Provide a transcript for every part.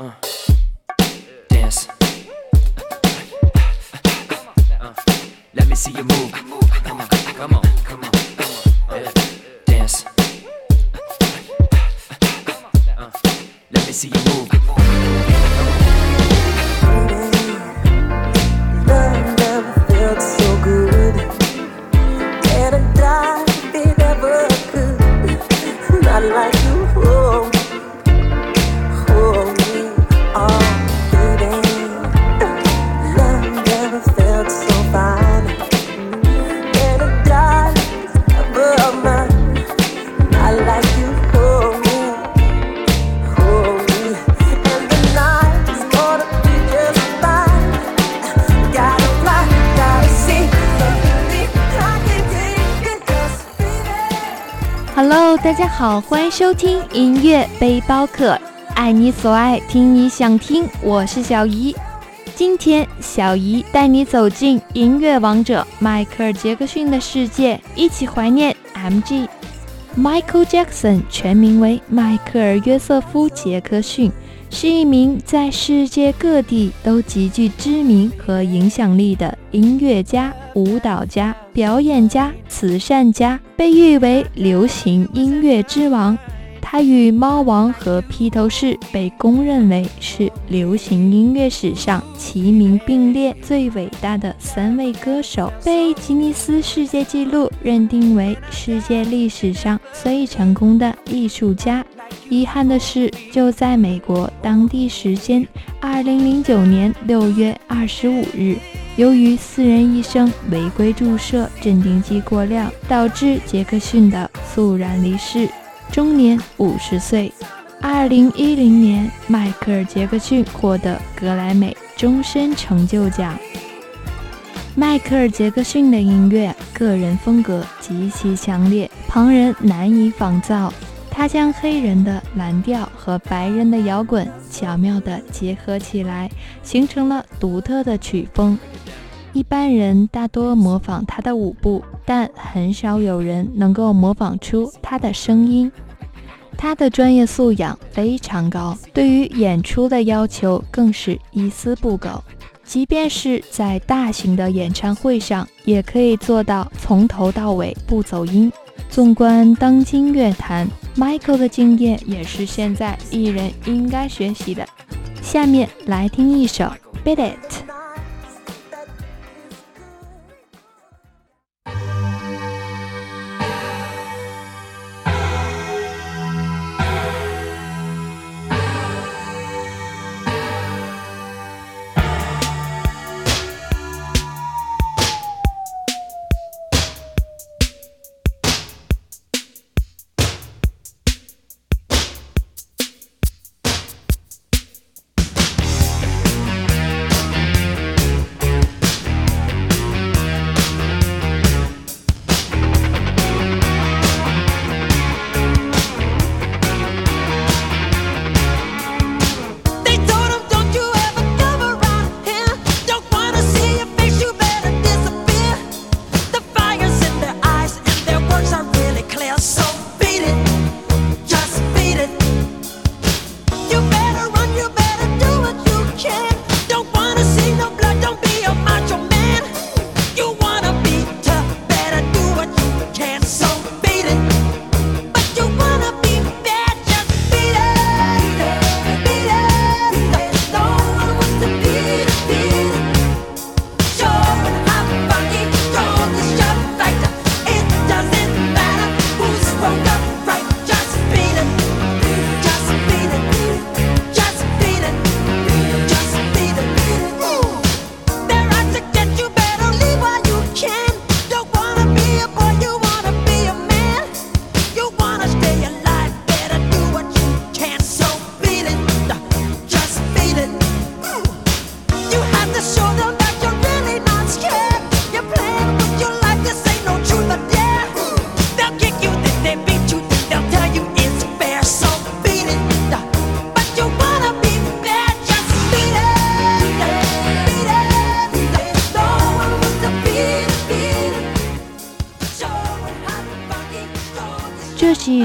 Uh, dance. Uh, let me see you move. Come on, come on, come on. Dance. Uh, let me see you move. 好，欢迎收听音乐背包客，爱你所爱，听你想听，我是小姨。今天小姨带你走进音乐王者迈克尔·杰克逊的世界，一起怀念 MG。Michael Jackson 全名为迈克尔·约瑟夫·杰克逊，是一名在世界各地都极具知名和影响力的音乐家、舞蹈家、表演家、慈善家，被誉为流行音乐之王。他与猫王和披头士被公认为是流行音乐史上齐名并列最伟大的三位歌手，被吉尼斯世界纪录认定为世界历史上最成功的艺术家。遗憾的是，就在美国当地时间二零零九年六月二十五日，由于私人医生违规注射镇定剂过量，导致杰克逊的猝然离世。终年五十岁。二零一零年，迈克尔·杰克逊获得格莱美终身成就奖。迈克尔·杰克逊的音乐个人风格极其强烈，旁人难以仿造。他将黑人的蓝调和白人的摇滚巧妙地结合起来，形成了独特的曲风。一般人大多模仿他的舞步，但很少有人能够模仿出他的声音。他的专业素养非常高，对于演出的要求更是一丝不苟。即便是在大型的演唱会上，也可以做到从头到尾不走音。纵观当今乐坛，Michael 的敬业也是现在艺人应该学习的。下面来听一首《Beat It》。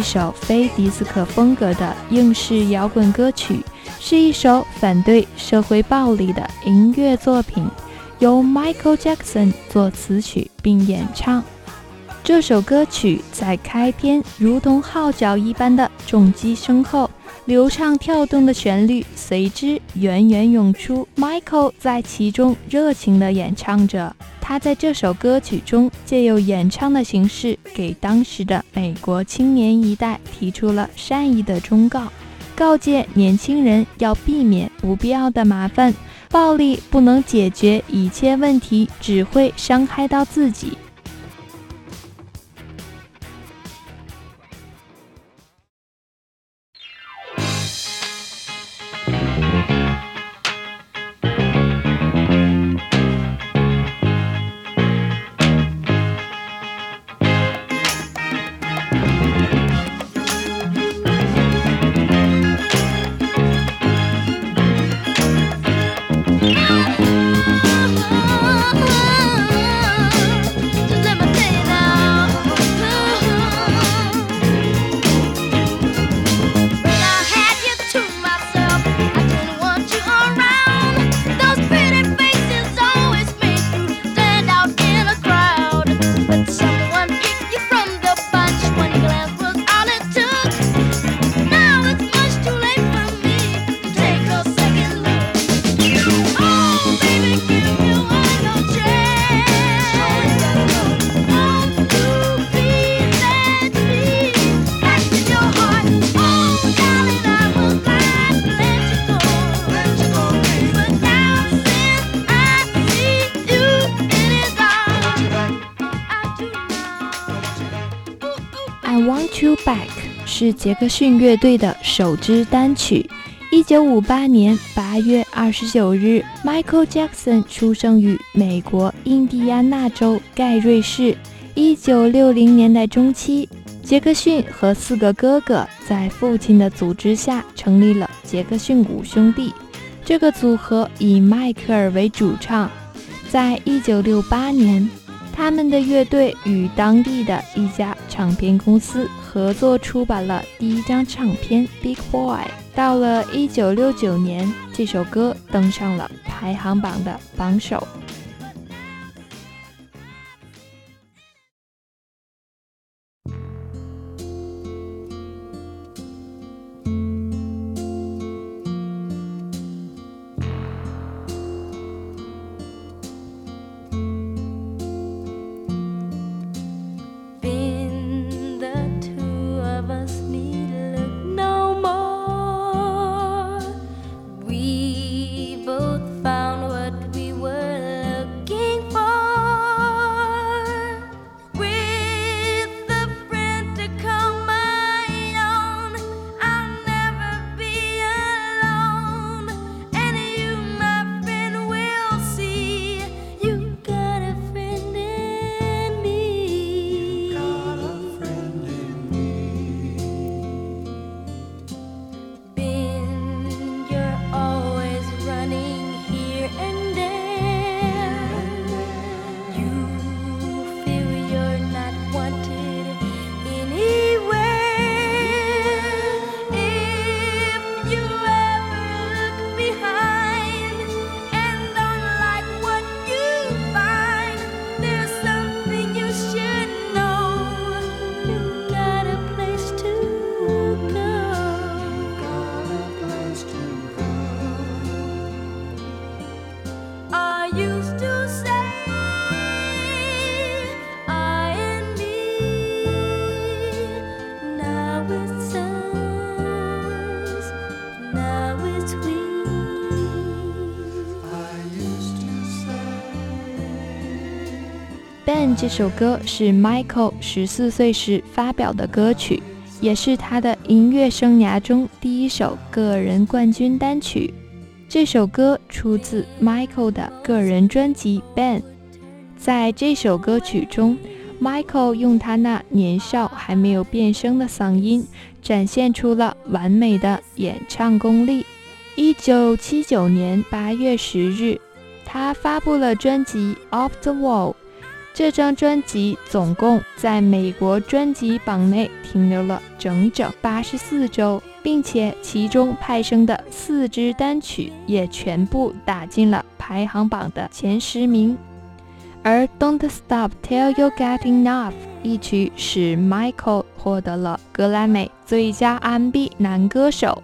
首非迪斯科风格的英式摇滚歌曲，是一首反对社会暴力的音乐作品，由 Michael Jackson 作词曲并演唱。这首歌曲在开篇如同号角一般的重击声后，流畅跳动的旋律随之源源涌出。Michael 在其中热情地演唱着。他在这首歌曲中借由演唱的形式，给当时的美国青年一代提出了善意的忠告，告诫年轻人要避免不必要的麻烦。暴力不能解决一切问题，只会伤害到自己。是杰克逊乐队的首支单曲。一九五八年八月二十九日，Michael Jackson 出生于美国印第安纳州盖瑞市。一九六零年代中期，杰克逊和四个哥哥在父亲的组织下成立了杰克逊五兄弟。这个组合以迈克尔为主唱。在一九六八年。他们的乐队与当地的一家唱片公司合作出版了第一张唱片《Big Boy》。到了一九六九年，这首歌登上了排行榜的榜首。这首歌是 Michael 十四岁时发表的歌曲，也是他的音乐生涯中第一首个人冠军单曲。这首歌出自 Michael 的个人专辑《Ben》。在这首歌曲中，Michael 用他那年少还没有变声的嗓音，展现出了完美的演唱功力。一九七九年八月十日，他发布了专辑《Off the Wall》。这张专辑总共在美国专辑榜内停留了整整八十四周，并且其中派生的四支单曲也全部打进了排行榜的前十名。而《Don't Stop Till You Get Enough》一曲使 Michael 获得了格莱美最佳 R&B 男歌手。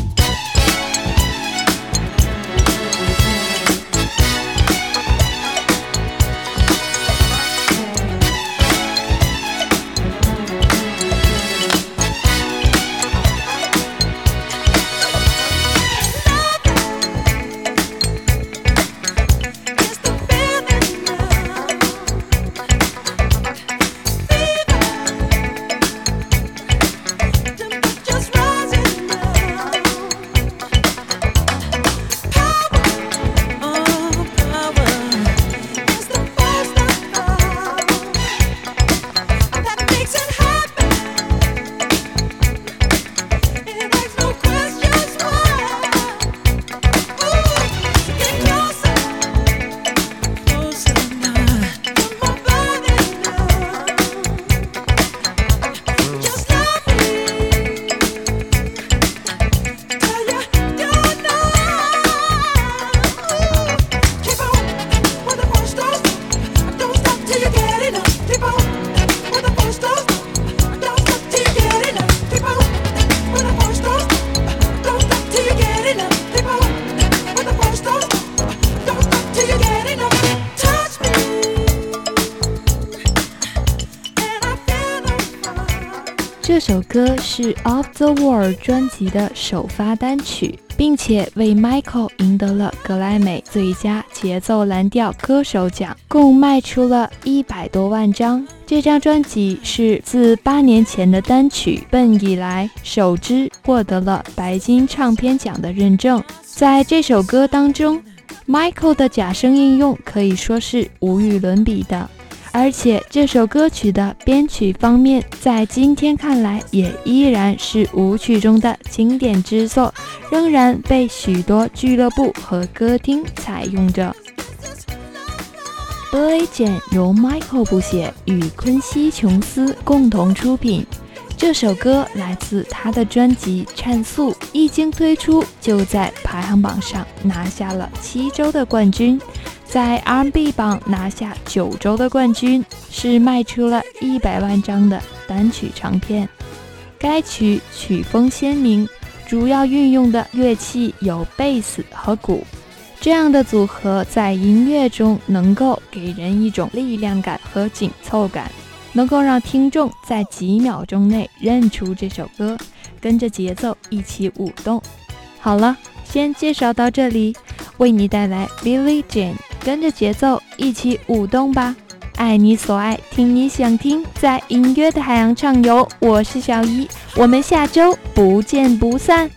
这首歌是《Of the Wall》专辑的首发单曲，并且为 Michael 赢得了格莱美最佳节奏蓝调歌手奖，共卖出了一百多万张。这张专辑是自八年前的单曲《笨》以来首支获得了白金唱片奖的认证。在这首歌当中，Michael 的假声应用可以说是无与伦比的。而且这首歌曲的编曲方面，在今天看来也依然是舞曲中的经典之作，仍然被许多俱乐部和歌厅采用着。《Billie Jean》由 Michael 布写与昆西·琼斯共同出品。这首歌来自他的专辑《颤速》，一经推出就在排行榜上拿下了七周的冠军，在 R&B 榜拿下九周的冠军，是卖出了一百万张的单曲唱片。该曲曲风鲜明，主要运用的乐器有贝斯和鼓，这样的组合在音乐中能够给人一种力量感和紧凑感，能够让听众在几秒钟内认出这首歌，跟着节奏一起舞动。好了，先介绍到这里，为你带来 Billie Jean，跟着节奏一起舞动吧。爱你所爱，听你想听，在音乐的海洋畅游。我是小一，我们下周不见不散。